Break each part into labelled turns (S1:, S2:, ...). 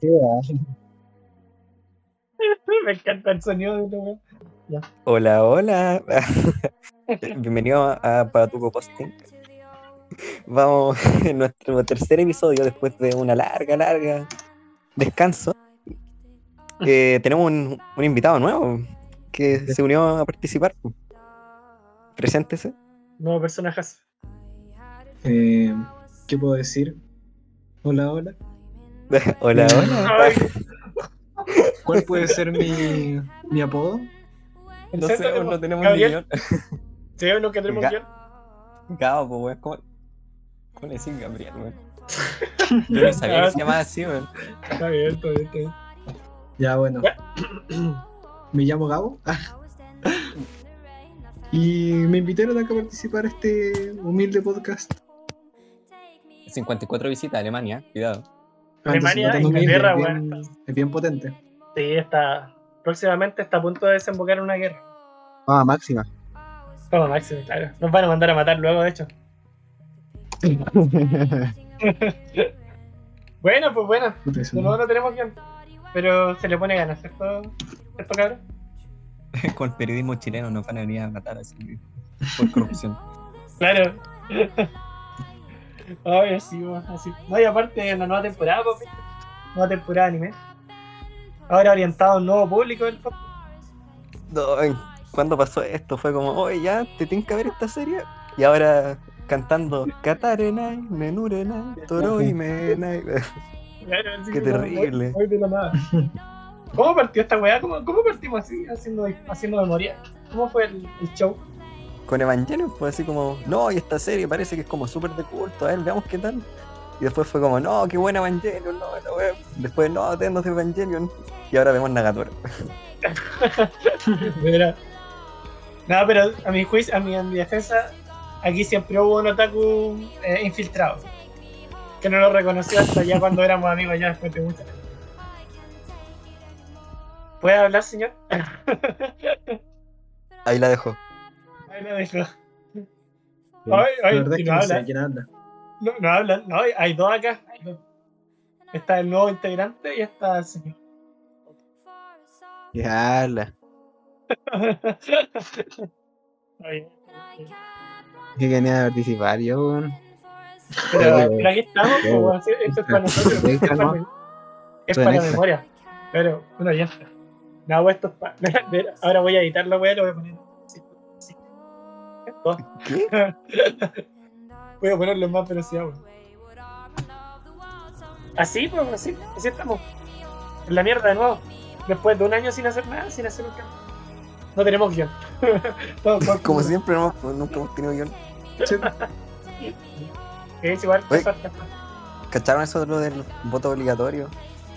S1: Me encanta el sonido de tu
S2: Hola, hola. Bienvenido a Patuco Posting. Vamos en nuestro tercer episodio después de una larga, larga descanso. Eh, tenemos un, un invitado nuevo que se unió a participar. Preséntese.
S1: Nuevo personajes.
S3: Eh, ¿Qué puedo decir? Hola, hola.
S2: hola,
S3: ¿Cuál puede ser mi, mi apodo?
S2: No sé, no tenemos ni
S1: Gabriel.
S2: guion.
S1: ¿Sí no que tenemos
S2: Ga-
S1: guion?
S2: Gabo, pues, weón. ¿Cómo, ¿Cómo le decís Gabriel, weón? Yo no sabía que se llamaba así, weón.
S1: Está bien, está bien, está bien.
S3: Ya, bueno. Me llamo Gabo. y me invitaron acá a participar a este humilde podcast.
S2: 54 visitas a Alemania, cuidado.
S1: Alemania, Inglaterra,
S3: es bien, es bien potente.
S1: Sí, está. Próximamente está a punto de desembocar en una guerra.
S3: Ah, máxima.
S1: Como máximo, claro. Nos van a mandar a matar luego, de hecho. Bueno, pues bueno. De nuevo no tenemos guion. Pero se le pone ganas, ¿cierto? ¿Cierto, cabrón?
S2: Con el periodismo chileno nos van a venir a matar así por corrupción.
S1: Claro. Ay, así, así. No, y aparte en la nueva temporada, ¿viste? nueva temporada de anime. Ahora orientado a un nuevo público del podcast.
S2: No, ¿Cuándo pasó esto? Fue como, oye, ya, te tienes que ver esta serie. Y ahora cantando Katarenai, Menurenai, Toroi, Menai.
S1: Claro,
S2: Qué terrible.
S1: muy- muy de la nada. ¿Cómo partió esta weá? ¿Cómo, cómo partimos así, haciendo, haciendo memoria? ¿Cómo fue el, el show?
S2: Con Evangelion fue así como, no, y esta serie parece que es como súper de culto, a ver, veamos qué tal. Y después fue como, no, qué buena Evangelion, no, la wea. Después, no, tenemos de Evangelion. Y ahora vemos Nagatoro.
S1: Verdad. No, pero a mi juicio, a mi, a mi defensa, aquí siempre hubo un otaku eh, infiltrado. Que no lo reconoció hasta ya cuando éramos amigos, ya después de mucho. ¿Puede hablar, señor?
S2: Ahí la dejo.
S1: Ahí dejo. Ay, ay, y no
S3: no sé
S1: habla.
S3: habla.
S1: No, no hablan, no, hay- hay dos acá. hay dos. Está el nuevo integrante y está el señor.
S2: Ya, la.
S1: Ay,
S3: Que quería participar yo, weón.
S1: Pero, pero aquí estamos, pues, weón, sí, esto es para nosotros. Es para,
S3: ¿no?
S1: es memoria. Pero, uno ya está. No, pues, esto es para. Ahora voy a editar la weá, lo voy a poner.
S2: ¿Qué?
S1: Voy a ponerlo en más velocidad, weón. Así, pues, así, así estamos. En la mierda de nuevo. Después de un año sin hacer nada, sin hacer un cambio. No tenemos guion.
S2: Como siempre, no, pues, nunca hemos tenido guion.
S1: Es igual.
S2: Oye. ¿Cacharon eso de lo del voto obligatorio?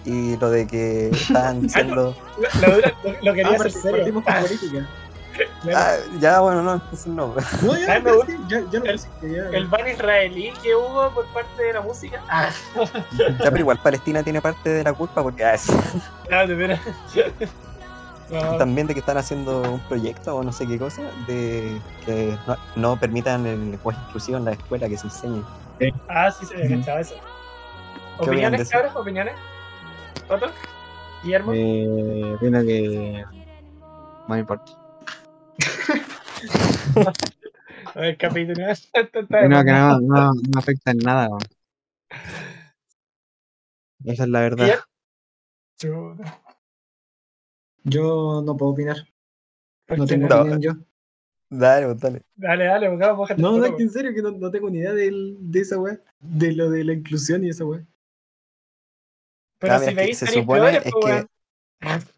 S2: Y lo de que estaban diciendo.
S1: Lo, lo, lo- lo quería
S3: Ah,
S1: hacer serio.
S3: partimos con política.
S1: Claro.
S2: Ah, ya, bueno, no, entonces no.
S3: No,
S1: Ah,
S3: ya, sí, ya, ya no
S1: El-
S3: sé, que ya-
S1: El ban israelí que hubo por parte de la música. Ah,
S2: Ya, pero igual Palestina tiene parte de la culpa porque ah, es-
S1: no, de veras. No,
S2: también de que están haciendo un proyecto o no sé qué cosa de que no, no permitan el lenguaje inclusivo en la escuela que se enseñe.
S1: Ah, sí, se me cachaba eso.
S2: ¿Qué opinan de
S1: ¿Opiniones, cabros? ¿Opiniones? ¿Otro? ¿Guillermo?
S3: Eh, opino que. No me importa.
S1: A ver, capítulo.
S3: Opino que no, no, no afecta en nada. Esa es la verdad. Yo no puedo opinar.
S1: ¿Por
S3: No tengo
S2: no?
S3: opinión yo.
S2: Dale, dale.
S1: Dale, dale, bójate
S3: No, no, es que en serio que no, no tengo ni idea del- de esa weá. De lo de la inclusión y esa weá.
S1: Pero
S2: Ah,
S1: si
S2: que
S1: veis
S2: se supone
S1: peores,
S2: es
S1: pues,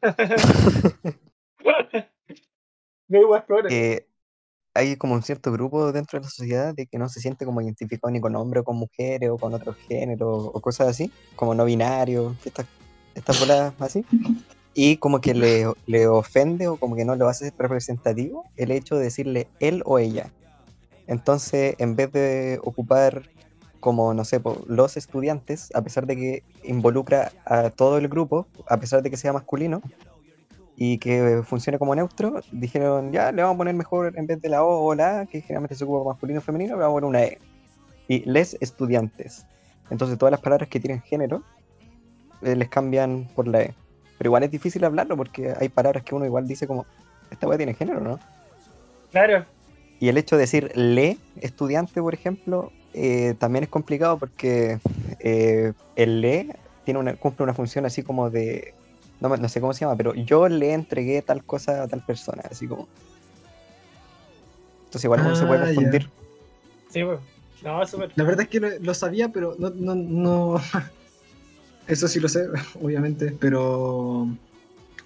S1: peores.
S2: que hay como un cierto grupo dentro de la sociedad de que no se siente como identificado ni con hombres o con mujeres o con otros géneros o cosas así, como no binarios, estas, estas bolas así. Y como que le, le ofende o como que no lo hace representativo el hecho de decirle él o ella. Entonces, en vez de ocupar como, no sé, los estudiantes, a pesar de que involucra a todo el grupo, a pesar de que sea masculino, y que funcione como neutro, dijeron, ya, le vamos a poner mejor en vez de la O o la A, que generalmente se ocupa masculino o femenino, le vamos a poner una E. Y les estudiantes. Entonces todas las palabras que tienen género eh, les cambian por la E. Pero igual es difícil hablarlo porque hay palabras que uno igual dice como, esta weá tiene género, ¿no?
S1: Claro.
S2: Y el hecho de decir le estudiante, por ejemplo, eh, también es complicado porque eh, el le tiene una, cumple una función así como de. No, me- no sé cómo se llama, pero yo le entregué tal cosa a tal persona, así como. Entonces, igual uno se puede
S3: Ah, ya.
S2: confundir.
S1: Sí, pues. No, súper.
S3: La verdad es que lo, lo sabía, pero no, no, no. Eso sí lo sé, obviamente, pero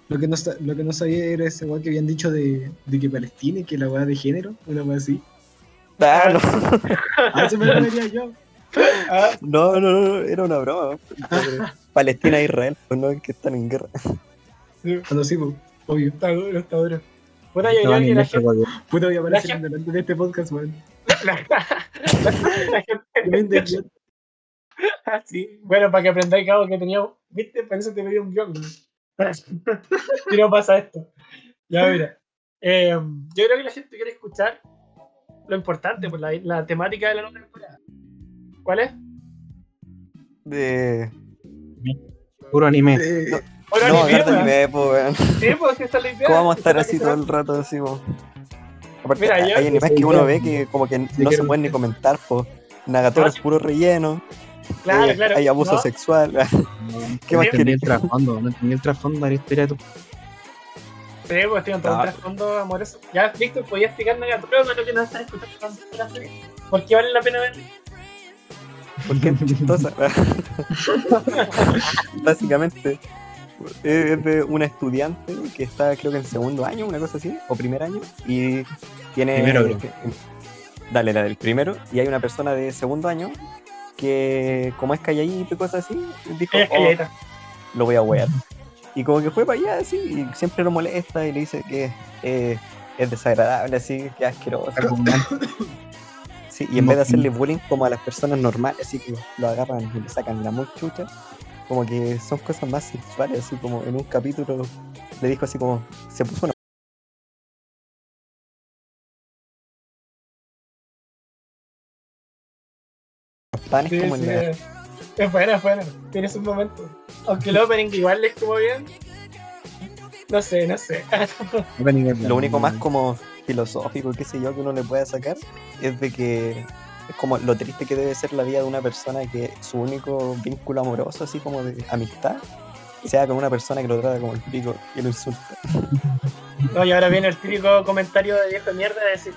S3: lo que no, lo que no sabía era ese weá que habían dicho de, de que Palestina y que la weá de género, una weá así.
S2: Ah, no,
S3: A eso me refería yo.
S1: Ah,
S2: no, no, no, era una broma. Palestina e Israel, pues no es que están en guerra.
S1: sí,
S3: Cuando sí, pues, obvio.
S1: está duro, está duro. Puta, yo
S4: No,
S1: que la gente.
S3: Puta, voy a aparecer en delante de este podcast, weón.
S1: La, gente. Ah, sí. Bueno, para que aprendáis, cabo, que tenía. ¿Viste? Por eso te pedí un guion. y no pasa esto. Ya, mira. Eh, yo creo que la gente quiere escuchar lo importante, pues la, la temática de la nueva temporada. ¿Cuál es?
S2: De...
S4: Puro anime.
S3: Eh,
S1: Ahora
S2: No,
S1: anime,
S2: anime, pues, weón.
S1: Sí, pues esa es la idea.
S2: ¿Cómo vamos a estar así todo el rato? Así. Aparte,
S1: Mira,
S2: hay
S1: yo-
S2: hay animes que uno ve que como que no se pueden ni comentar, pues. Nagatoro
S1: No,
S2: es puro relleno.
S1: Claro,
S2: eh,
S1: claro.
S2: Hay abuso
S1: ¿no?
S2: sexual. ¿Qué
S4: no
S2: más
S4: entendí
S2: querés?
S4: el trasfondo, no entendí el trasfondo de la historia de tu.
S1: Sí, pues tienen todo un
S2: Ah.
S1: trasfondo amoroso. Ya, Víctor, ¿podías explicar Nagatoro para los que nos están escuchando? ¿Por qué vale la pena ver?
S2: Porque es chistosa. Básicamente, es de una estudiante que está, creo que en segundo año, una cosa así, o primer año, y tiene.
S4: Primero, creo.
S2: Dale, la del primero, y hay una persona de segundo año que, como es calladito y cosas así, dijo: "Oh, lo voy a wear. Y como que fue para allá así, y siempre lo molesta y le dice que eh, es desagradable, así, que asqueroso. Sí, y en vez de hacerle bullying como a las personas normales, así que lo agarran y le sacan la muy chucha, como que son cosas más sexuales, así como en un capítulo le dijo así como, se puso una panes
S1: Sí,
S2: como
S1: sí,
S2: en la...
S1: es- Es buena, es buena. Tiene sus momentos. Aunque el opening igual le estuvo bien. No sé, no sé.
S2: Lo único más como filosófico, qué sé yo, que uno le pueda sacar, es de que es como lo triste que debe ser la vida de una persona que su único vínculo amoroso, así como de amistad, sea con una persona que lo trata como el pico y lo insulta.
S1: No, y ahora viene el típico comentario de viejo de mierda de decir: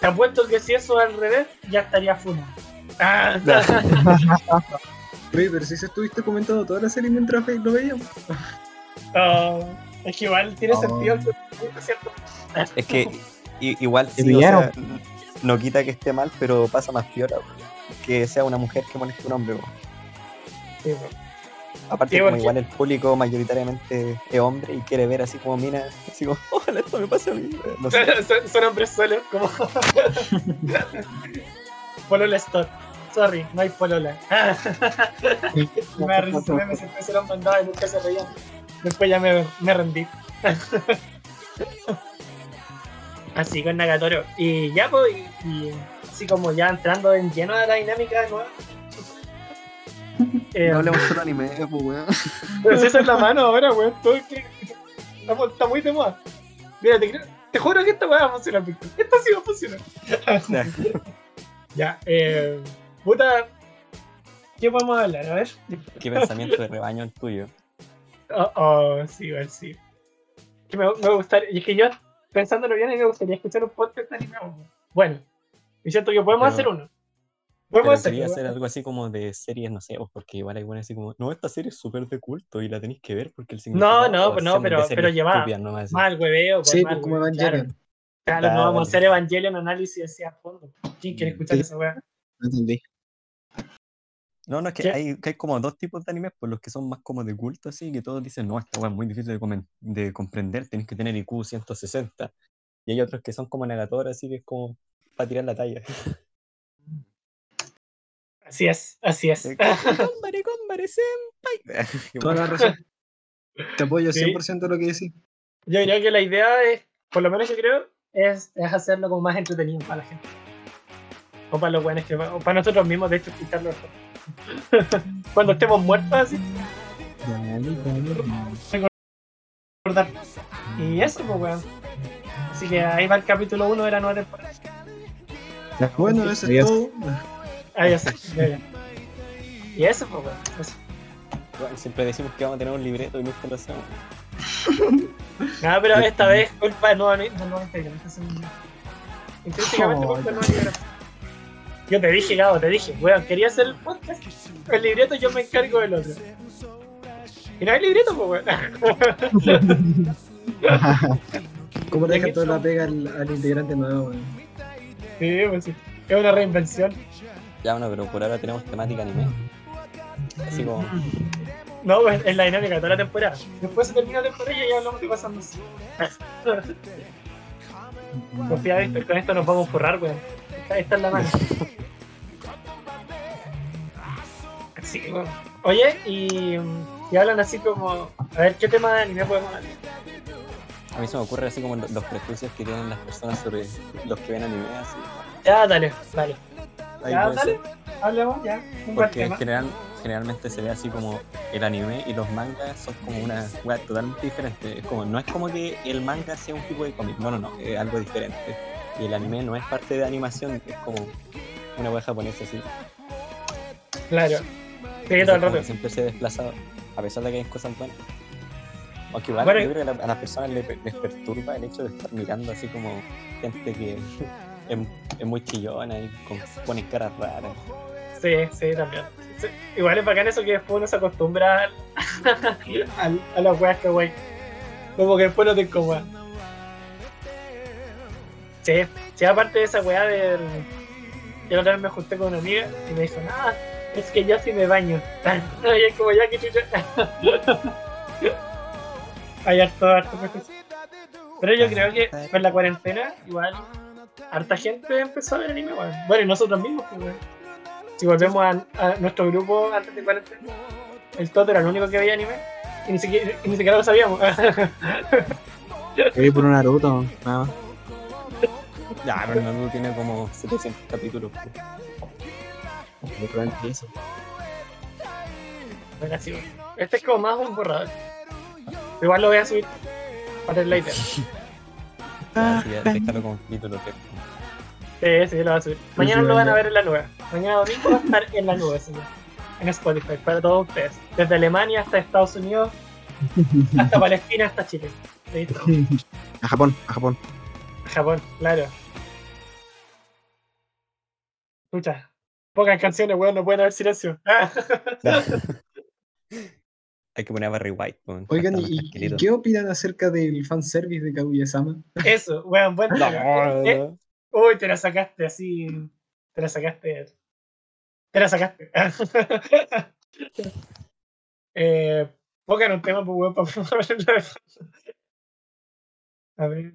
S1: Te apuesto que si eso al revés, ya estaría funa. Ah,
S3: Oye, pero si se estuviste comentando toda la serie mientras lo veíamos.
S1: oh, es que igual tiene
S4: Oh.
S1: sentido ¿cierto?
S2: Es que igual sí, o
S4: villano.
S2: sea, no quita que esté mal, pero pasa más piola, que sea una mujer que moleste a un hombre.
S1: Sí.
S2: Aparte,
S1: Sí,
S2: como
S1: porque-
S2: igual el público mayoritariamente es hombre y quiere ver así como mina, así como, ojalá esto me pase a mí. No sé.
S1: son, son hombres solos, como. Polola Store. Sorry, no hay Polola. me da risa ese meme, siempre se lo han mandado y nunca se reían. Después ya me, me rendí. así con Nagatoro. Y ya, pues, y, y así como ya entrando en lleno a la dinámica nueva. Eh,
S2: No hablemos solo anime, pues weón.
S1: pero si esa es la mano ahora, weón. Todo es que. Estamos- Está muy de moda. Mira, te, creo- te juro que esta weá va a funcionar, Víctor. Esta sí va a funcionar. ya, eh. Puta. ¿Qué podemos hablar? A ver.
S2: Qué pensamiento de rebaño el tuyo.
S1: Oh, oh, sí, igual sí. Que me, me gustaría. Y es que yo, pensándolo bien, me gustaría escuchar un podcast animado. weón. Bueno, y siento que podemos
S2: Pero-
S1: hacer uno. Podemos hacer
S2: quería hacer algo así como de series, no sé, pues, porque igual hay buenas así como, no, esta serie es súper de culto y la tenéis que ver porque el significado
S1: no, pues no, pero-
S2: de
S1: pero
S2: así.
S1: Mal hueveo.
S3: Sí,
S1: mal
S3: pues como
S1: hueveo, claro.
S3: Evangelion.
S1: Claro,
S2: Claro.
S1: no vamos a hacer Evangelion análisis así a fondo. ¿Quién quiere escuchar
S4: Sí.
S1: esa weá?
S4: No entendí.
S2: No, no, es que hay, que hay como dos tipos de animes, por los que son más como de culto, así, que todos dicen, no, esta weá es muy difícil de, comen- de comprender, tenés que tener IQ 160. Y hay otros que son como Nagatoro, así que es como para tirar la talla.
S1: Así es, así es.
S2: Eh, Combare, combare, senpai.
S3: Toda la razón. Te apoyo
S1: Sí.
S3: 100% lo que decís.
S1: Yo creo que la idea es, por lo menos yo creo, es, es hacerlo como más entretenido para la gente. O para los buenos que o para nosotros mismos, de hecho, después. Cuando estemos muertos así.
S4: Dale, dale.
S1: recordar. Y eso, pues, weón. Así que ahí va el capítulo 1 de la nueva temporada.
S3: Bueno, eso es todo.
S1: Ahí ya sé, ya, ya. Y eso, pues, weón. eso.
S2: Bueno, siempre decimos que vamos a tener un libreto y nunca lo hacemos.
S1: Nada, pero esta vez culpa de nueva de nueva integrante. Intrínsecamente
S3: Oh,
S1: culpa de nueva integrante. Yo te dije, Gabo, te dije, weón, quería hacer el podcast. El libreto yo me encargo del otro. Y no hay libreto, pues, weón.
S3: ¿Cómo dejan toda la pega al, al integrante nuevo, weón?
S1: Sí, pues sí. Es una reinvención.
S2: Ya, bueno, pero por ahora tenemos temática anime. Así como.
S1: No, pues es la dinámica de toda la temporada. Después se termina la temporada y ya hablamos de cosas más. Confía, Víctor, con esto nos vamos a forrar, weón. Esta, esta es la mano. Así que, bueno. Oye, y, y hablan así como. A ver, ¿qué tema de anime podemos hablar?
S2: A mí se me ocurre así como lo- los prejuicios que tienen las personas sobre los que ven anime. Así.
S1: Ya, dale, dale.
S2: Ahí
S1: Ya, dale.
S2: ser.
S1: Hablemos ya. Un
S2: Porque
S1: tema.
S2: general, generalmente se ve así como el anime y los mangas son como una weá totalmente diferente. Es como, no es como que el manga sea un tipo de cómic, no, no, no, es algo diferente. Y el anime no es parte de animación, es como una weá japonesa así.
S1: Claro. Sí, todo el rato.
S2: siempre se ha desplazado, a pesar de que hay cosas buenas. Aunque igual
S1: Bueno,
S2: yo creo que a la- a las personas les, les perturba el hecho de estar mirando así como gente que es, es muy chillona y con, ponen caras raras.
S1: Sí, sí, también. Sí, Igual es bacán eso que después uno se acostumbra a las weas que wey. Como que después no te incomoda. Sí, sí, aparte de esa wea de. Yo otra vez me junté con una amiga y me dijo, nada, es que yo sí me baño. y es como ya que chucha. Hay harto, harto. Pero yo creo que con la cuarentena, igual, harta gente empezó a ver anime, weón. Bueno, y nosotros mismos, pues. Si volvemos a, nuestro grupo antes de cuarentena, el Toto era el único que veía anime y ni siquiera, ni siquiera lo sabíamos.
S4: Yo por un Naruto, nada más.
S2: Ya, pero Naruto tiene como 700 capítulos. pues.
S4: Yo probablemente eso.
S1: Bueno, así. Este es como más un borrador. Igual lo voy a subir para el later. Sí,
S2: Ya, así ya, déjalo como capítulo 3.
S1: sí, lo voy a subir. Mañana lo van a ver en la nube. Mañana domingo va a estar en la nube, señor. En Spotify, para todos ustedes. Desde Alemania hasta Estados Unidos, hasta Palestina, hasta Chile. Listo.
S4: A Japón, a Japón.
S1: Japón, claro. Escucha, pocas canciones, weón, no pueden haber silencio.
S2: Hay que poner a Barry White. pues,
S3: Oigan, ¿y, qué opinan acerca del fanservice de Kaguya-sama?
S1: Eso, weón, buen tema.
S2: No,
S1: Eh,
S2: no.
S1: Uy, te la sacaste así. Te la sacaste. Te la sacaste. eh, pongan un tema, pues, weón, para A ver.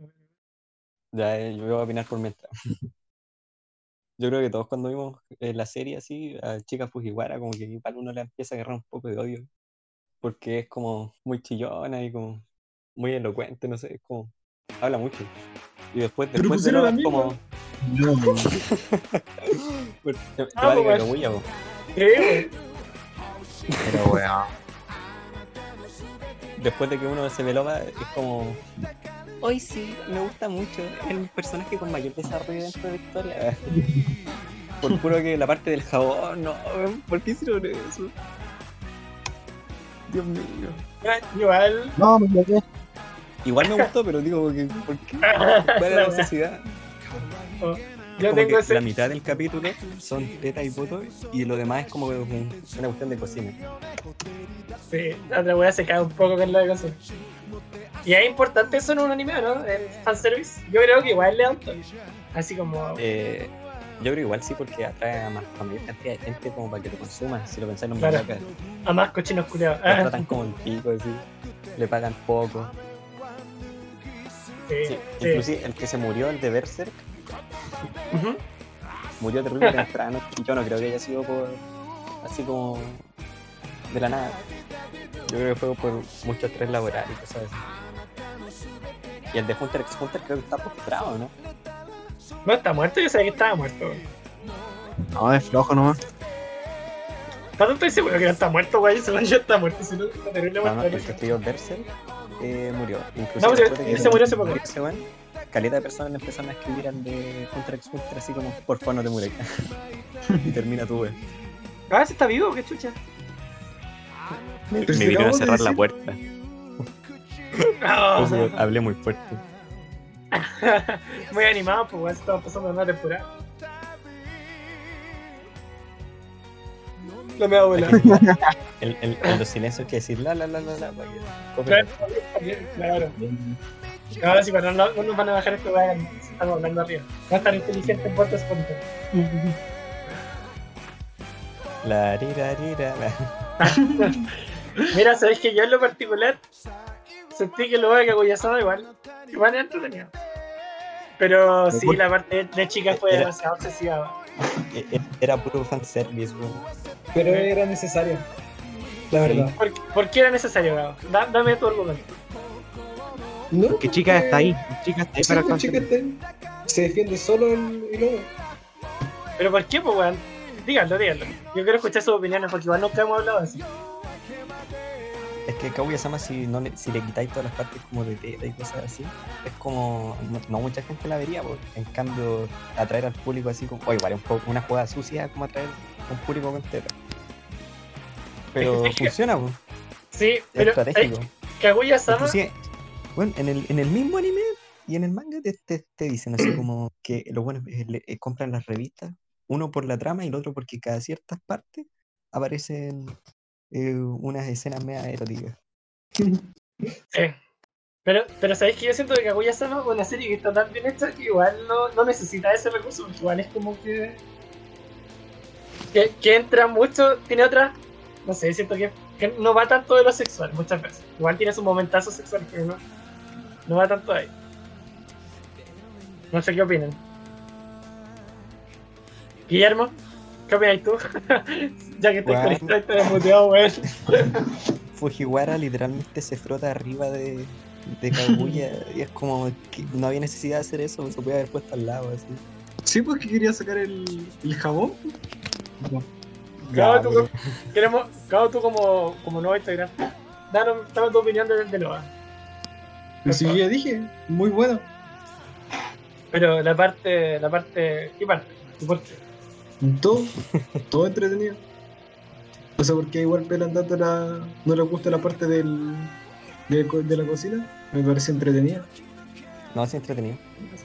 S2: Ya, eh, yo voy a opinar por mientras. Yo creo que todos cuando vimos eh, la serie así, a Chica Fujiwara, como que igual uno le empieza a agarrar un poco de odio. Porque es como muy chillona y como muy elocuente, no sé, es como. Habla mucho. Y después, después de lo como.
S4: No,
S2: te- te
S1: Ah,
S2: va a
S1: pues,
S4: pero weón.
S2: Después de que uno se ve loba, es como. Hoy sí, me gusta mucho. El personaje con mayor desarrollo dentro de la historia. Por puro que la parte del jabón, no, ¿por qué hicieron eso? Dios mío.
S1: Igual.
S4: No, me equivoqué.
S2: Igual me gustó, pero digo, ¿por qué? ¿Por qué? ¿Cuál
S1: La
S2: es la necesidad?
S1: Yo tengo ese.
S2: la mitad del capítulo son teta y poto y lo demás es como un- una cuestión de cocina.
S1: Sí, la wea se cae un poco con la de cosas. Y es importante eso en un anime, ¿no? El fanservice. Yo creo que igual le da un. Así como.
S2: Eh, yo creo igual sí porque atrae a más a mayor cantidad de gente como para que lo consuman, si lo pensáis los
S1: Claro.
S2: mangakas.
S1: A más cochinos culiados.
S2: Lo tratan como el pico, así. Le pagan poco.
S1: sí,
S2: Sí,
S1: sí.
S2: Inclusive el que se murió, el de Berserk, Murió terrible temprano. Y yo no creo que haya sido por así como de la nada. Yo creo que fue por mucho estrés laboral y cosas así. Y el de Hunter x Hunter creo que está postrado, ¿no?
S1: No está muerto, yo sabía que estaba muerto.
S4: No, es flojo nomás.
S1: No estoy seguro que no está muerto, güey. Según yo está muerto, si no, está terrible
S2: No, no,
S1: muerto.
S2: el que Berserk eh, murió. Inclusive
S1: No,
S2: que
S1: ese murió hace poco.
S2: Caleta de personas le empezaron a escribir al de Contra X Ultra así como, por favor no te mueres. y termina tu weón.
S1: Ah, ese está vivo, qué chucha.
S2: Me, vinieron a cerrar la puerta.
S1: No.
S2: Entonces, hablé muy fuerte.
S1: Muy animado, pues estamos pasando una temporada. No me la.
S2: El, el, en los silencios que decir la la la la la para que
S1: Claro, claro. Ahora sí, cuando no, no nos van a bajar esto, vayan, estamos hablando arriba. Va a estar inteligente en puertas espontáneas.
S2: La rira rira la.
S1: Mira, sabéis que yo en lo particular sentí que lo de Kaguya-sama igual, igual es entretenido. Pero sí, la parte de chica fue
S2: Era-
S1: demasiado obsesiva.
S2: E- e- Era puro fanservice, weón.
S3: Pero era necesario. La verdad.
S1: ¿Por, por qué era necesario, Gabo? Da- dame tu argumento.
S3: No,
S4: Porque chica está ahí. Chica está ahí
S3: Sí,
S4: para
S3: pues, chica está ahí. Se defiende solo el, el lobo.
S1: ¿Pero por qué, pues, weón? Díganlo, díganlo. Yo quiero escuchar sus opiniones porque igual nunca hemos hablado así.
S2: Es que Kaguya-sama, si, no le, si le quitáis todas las partes como de teta y cosas así, es como. No, no mucha gente la vería, porque en cambio, atraer al público así como. O igual, un poco una jugada sucia como atraer a un público con teta. Pero funciona, pues.
S1: Sí,
S2: Es
S1: pero
S2: estratégico.
S1: eh, Kaguya-sama,
S2: bueno, en el, en el mismo anime y en el manga te, te, te dicen así como que los buenos eh, le- eh, compran las revistas, uno por la trama y el otro porque cada ciertas partes aparecen eh, unas escenas media eróticas.
S1: sí. Pero, pero sabéis que yo siento que Kaguya-sama es una serie que está tan bien hecha que igual no, no necesita ese recurso, porque igual es como que, que. que entra mucho, tiene otra. No sé, siento que, que no va tanto de lo sexual muchas veces. Igual tiene su momentazo sexual, pero no, no va tanto ahí. No sé qué opinan. Guillermo, ¿qué opinas tú? ya que estoy
S2: Bueno.
S1: con esto, estoy muteado, weón.
S2: Fujiwara literalmente se frota arriba de, de Kaguya y es como que no había necesidad de hacer eso, se puede haber puesto al lado así.
S3: Sí, pues que quería sacar el, el jabón.
S1: Cabo,
S2: Ya,
S1: tú, queremos, Cabo, tú como, como nuevo integrante, danos, danos tu opinión de, de Loa.
S3: Yo ya dije, muy bueno.
S1: Pero la parte, la parte, ¿qué parte? ¿Tu parte?
S3: Todo, todo entretenido. No sé por qué igual pelan tanto la. No les gusta la parte del, de, la cocina. Me parece entretenida.
S2: No, es entretenido.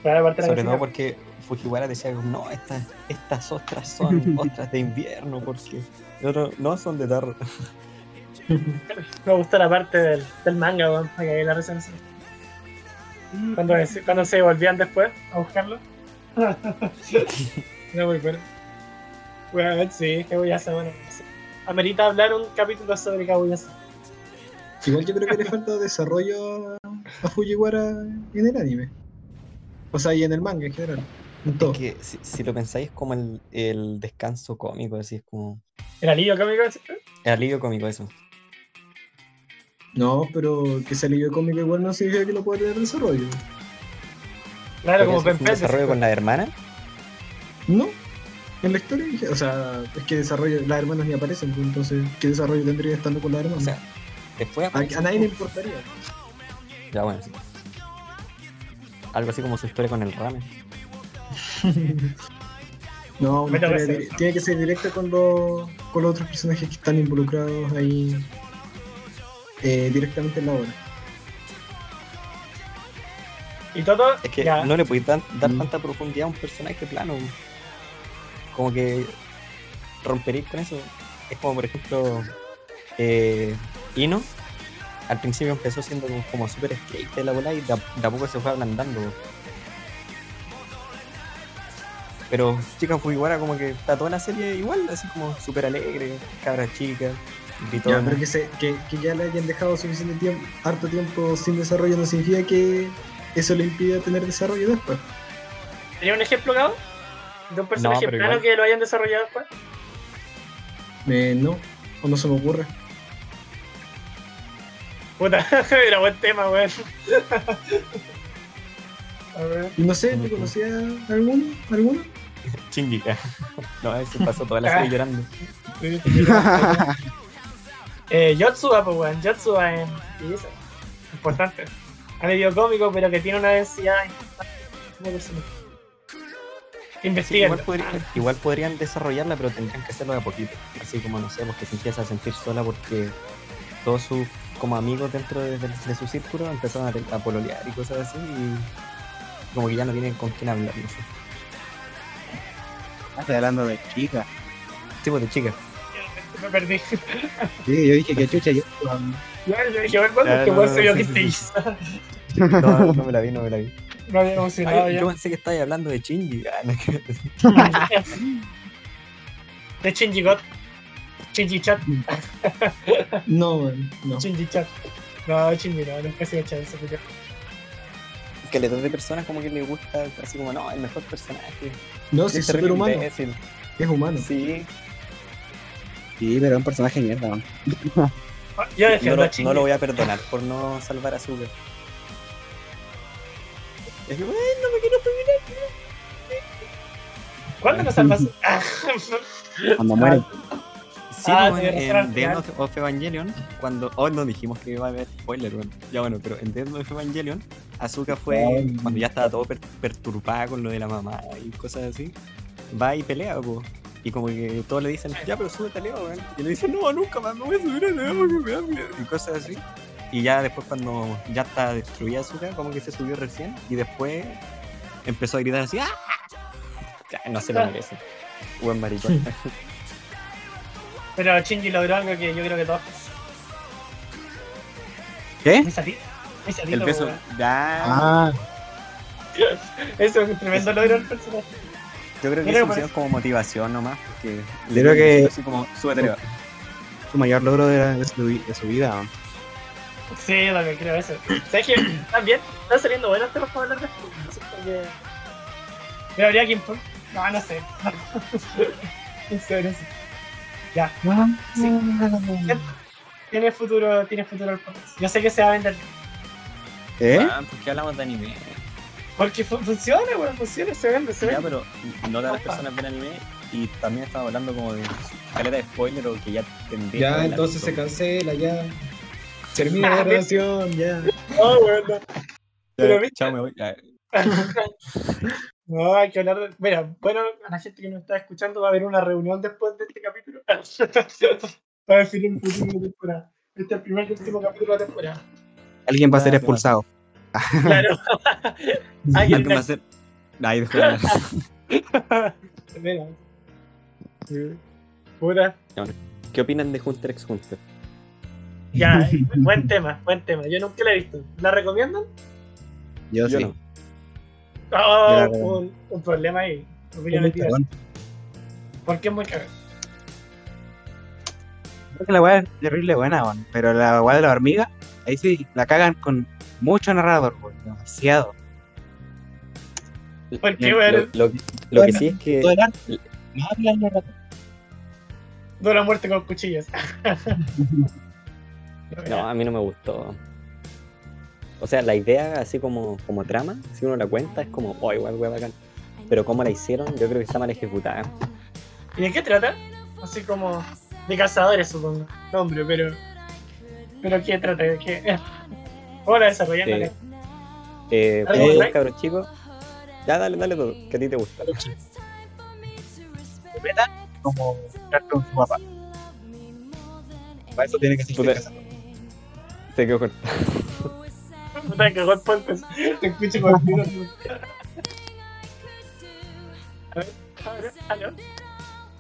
S2: Sobre todo porque Fujiwara decía, no, estas, estas ostras son ostras de invierno, porque otro, no son de tarro.
S1: Me gusta la parte del, del manga, weón, para que haya la recensión. Cuando, se- cuando se volvían después a buscarlo. Era muy bueno. Bueno, sí, Kaguya-sama, bueno. sí. Amerita hablar un capítulo sobre Kaguya-sama.
S3: Igual yo creo que le falta desarrollo a, a Fujiwara en el anime. O sea, y en el manga en general. En todo.
S2: Es que si, si lo pensáis es como el, el descanso cómico, así es como
S1: ¿El alivio cómico? ¿sí?
S2: el alivio cómico eso.
S3: No, pero que se leyó cómico igual no significa que no pueda tener desarrollo.
S1: Claro,
S2: Porque
S1: como Pen
S2: desarrollo con la hermana.
S3: No. En la historia, dije- o sea, es que desarrollo, las hermanas ni aparecen, pues, entonces, ¿qué desarrollo tendría estando con las hermanas?
S2: O sea, después
S3: a, nadie le importaría.
S2: Ya bueno, sí. Algo así como su historia con el ramen.
S3: No, tiene que ser directa con los, con los otros personajes que están involucrados ahí eh, directamente en la obra.
S1: Y todo,
S2: Es que
S1: ya,
S2: no le podéis dar, dar
S3: Mm.
S2: tanta profundidad a un personaje plano. Como que romperéis con eso. Es como, por ejemplo, eh, Ino. Al principio empezó siendo como, como super skate de la bola y de a, de a poco se fue ablandando. Pero Chica Fujiwara como que está toda la serie igual, así como súper alegre, cabra chica,
S3: Ya, pero que, se, que, que ya le hayan dejado suficiente tiempo, harto tiempo sin desarrollo no significa que eso le impida tener desarrollo después.
S1: ¿tenía un ejemplo, Gabo? De un personaje plano
S2: igual.
S1: que lo hayan desarrollado después.
S3: Eh, no, o no se me ocurre.
S1: Puta, era buen tema, weón. A ver.
S3: No sé, ¿te conocía alguno? ¿Alguno?
S2: Chingica. No, ese pasó toda la serie llorando.
S1: Eh, Yotsuba, pues weón, Yotsuba en Ibiza. Importante. A medio cómico, pero que tiene una densidad.
S2: Sí,
S1: Investiguen.
S2: igual, podrían, igual podrían desarrollarla, pero tendrían que hacerlo de a poquito. Así como, no sé, porque se empieza a sentir sola porque todos sus como amigos dentro de, de- de su círculo empezaron a, a pololear y cosas así y como que ya no tienen con quién hablar, no sé.
S4: Estoy hablando de chica.
S2: Tipo de chica.
S1: Me perdí.
S4: Sí, yo dije que chucha, yo.
S1: Yo, yo dije, bueno, ¿cuándo
S2: Ya,
S1: este
S2: no,
S1: weón se vio
S2: sí,
S1: que
S2: sí,
S1: te
S2: sí.
S1: hizo?
S2: No, no me la vi, no me la vi.
S1: Me había emocionado
S2: Ay,
S1: ya.
S2: yo pensé que estabas hablando de Shinji. Ah, no,
S1: De Shinji God. Shinji Chat.
S3: No, weón, no.
S1: Shinji Chat. No, Shinji no, nunca se ha echado ese video.
S2: que le dos de personas como que le gusta, así como, no, el mejor personaje.
S3: No, si
S2: Es
S3: es humano.
S2: imbécil.
S3: Es humano.
S2: Sí,
S4: Sí, pero es un personaje de mierda, man.
S1: Yo
S2: no lo, no lo voy a perdonar por no salvar a Suga. Es que, bueno, me quiero terminar.
S1: ¿Cuándo nos salvas?
S4: Cuando muere.
S2: Sí,
S1: Ah,
S2: pues, en, en End of, of Evangelion, cuando. Oh, no dijimos que iba a haber spoiler, bueno. Ya bueno, pero en End of Evangelion, Asuka fue.
S4: Ay.
S2: Cuando ya estaba todo per- perturbada con lo de la mamá y cosas así. Va y pelea, po. Y como que todos le dicen, ya, pero súbete a Leo, weón. Y le dicen, no, nunca más me voy a subir a Leo porque me da miedo. Y cosas así. Y ya después, cuando ya está destruida Asuka, como que se subió recién. Y después empezó a gritar así, ¡ah! Ya, no se lo merece. Buen maricón.
S1: Pero Shinji logró algo que yo creo que todos.
S4: ¿Qué?
S1: Mi salida. Mi salida.
S2: El beso.
S1: weón.
S2: Ya.
S4: Ah,
S1: Eso es un tremendo logro del personaje.
S2: Yo creo que
S1: que
S2: pusieron como motivación nomás, porque
S4: Yo creo que-
S2: así como
S4: su mayor logro de, la- de su, vi- de su vida.
S1: Sí, también creo eso. ¿Sabes que También están saliendo buenos temas para hablar de esto. No sé por qué. ¿Me habría que impor- No, no sé. En serio, sí. Ya. Sí. Tiene futuro, tiene futuro el podcast. Yo sé que se va a vender.
S4: ¿Eh?
S2: Ah, ¿por qué hablamos de anime?
S1: Porque fu- funciona, weón, funciona, se vende, se
S2: Ya,
S1: vende.
S2: pero no todas las personas ven anime y también estamos hablando como de caleta de spoiler o que ya tendría
S3: Ya, entonces se cancela, ya. Termina la grabación, ya.
S1: No, weón, no. pero
S2: Ya,
S1: viste-
S2: Chao, me voy. Ya.
S1: No, hay que hablar de... Mira, bueno, a la gente que nos está escuchando va a haber una reunión después de este capítulo para definir el futuro de la temporada. Este es el primer y último capítulo de la temporada.
S4: Alguien va a ser
S2: Ya,
S4: expulsado.
S1: Claro. Alguien
S2: Alguien va a ser. Ay.
S1: Mira. Sí. Puta.
S2: ¿Qué opinan de Hunter x Hunter?
S1: Ya, buen tema, buen tema. Yo nunca la he visto. ¿La recomiendan?
S4: Yo,
S2: Yo
S4: sí.
S2: no.
S1: Oh, un, un problema ahí. Opinión diversa.
S4: cagón.
S1: Porque es muy cagado.
S4: Creo que la weá es terrible buena, weón. Pero la weá de la hormiga, ahí sí la cagan con mucho narrador, weón. Demasiado.
S1: ¿Por qué,
S2: Lo,
S1: weón?
S2: lo- que sí es que.
S4: No habla el narrador.
S1: Dura muerte con cuchillas.
S2: No, a mí no me gustó. O sea, la idea, así como, como trama, si uno la cuenta, es como, oh, igual, wea bacán. Pero cómo la hicieron, yo creo que está mal ejecutada.
S1: ¿Y de qué trata? Así como de cazadores, supongo. Nombre, pero. ¿Pero qué trata? ¿De qué? ¿Cómo la desarrollan?
S2: Eh, eh,
S1: ¿Algo
S2: como
S1: online?
S2: un cabro chico. Ya, dale, dale todo, que a ti te gusta.
S4: Como estar con su papá. Para eso tiene que ser casado.
S2: Se quedó con.
S1: Puta, cagó el podcast. Te escucho con el. A ver, a ver, aló.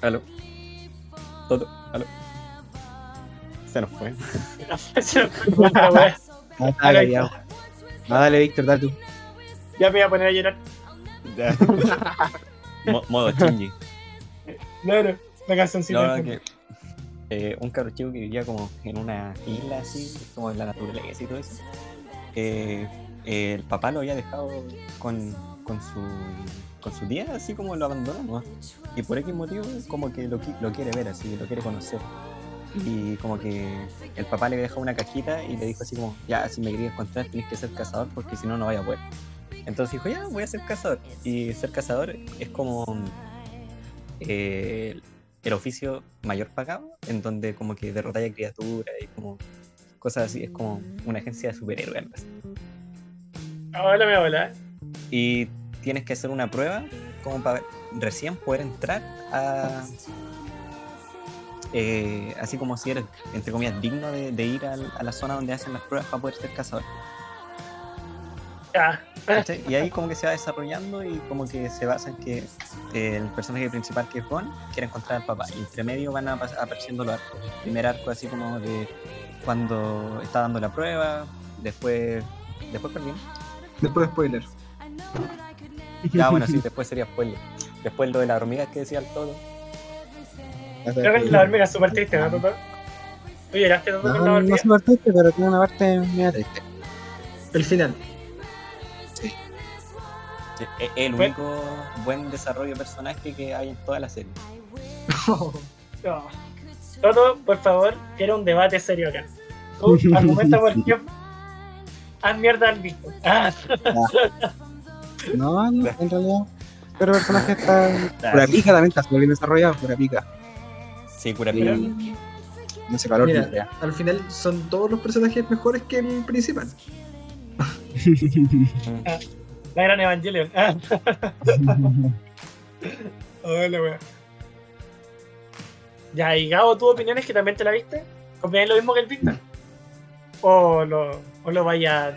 S2: Aló. Todo, aló. Se nos fue.
S1: Se me fue.
S4: Ah, está callado. No, dale, Víctor, dale tú.
S1: Ya me voy a poner a llorar.
S2: Modo Shinji.
S1: Claro, la cancioncita.
S2: No, eh, un cabro chico que vivía como en una isla así, como en la naturaleza y todo eso. eh, eh, el papá lo había dejado con, con su con su tía, así como lo abandonó, ¿no? Y por X motivo, como que lo, lo quiere ver, así, lo quiere conocer. Y como que el papá le dejó una cajita y le dijo así como, ya, si me querías encontrar tienes que ser cazador porque si no, no vaya a poder. Entonces dijo, ya, voy a ser cazador. Y ser cazador es como eh, el oficio mayor pagado, en donde como que derrotáis a criaturas y como cosas así, es como una agencia de superhéroes.
S1: Hola, mi abuela.
S2: Y tienes que hacer una prueba como para recién poder entrar a... eh, así como si eres, entre comillas, digno de, de ir al- a la zona donde hacen las pruebas para poder ser cazador. ¿cachai? Y ahí como que se va desarrollando y como que se basa en que eh, el personaje principal que es Gon quiere encontrar al papá. Y entre medio van apareciendo los arcos. El primer arco así como de cuando está dando la prueba, después... Después perdí.
S3: Después de spoiler.
S2: Ya bueno, sí, después sería spoiler. Después lo de las hormigas que decía el todo.
S1: Creo que la hormiga es súper triste, ¿no, Toto? ¿Tú lloraste, Toto, con la
S4: No, no
S1: hormiga?
S4: súper triste, pero tiene una parte media triste.
S3: El final.
S2: Sí, Es el
S1: Bueno.
S2: único buen desarrollo de personaje que hay en toda la serie.
S1: No. Toto, por favor, quiero un debate serio acá. Tú argumenta por qué. Haz mierda al visto. Ah,
S4: No, no, en realidad. Pero el personaje está. Pura pica también está súper bien desarrollado, pura pica.
S2: Sí, cura
S4: Y no sé calor
S3: Mira,
S4: ni
S3: al final son todos los personajes mejores que el principal.
S1: la gran Evangelion. Ah, hola, wea. Ya, y Gabo, ¿tu opinión es que también te la viste? ¿Opináis lo mismo que el Víctor? ¿O lo, o lo vaya,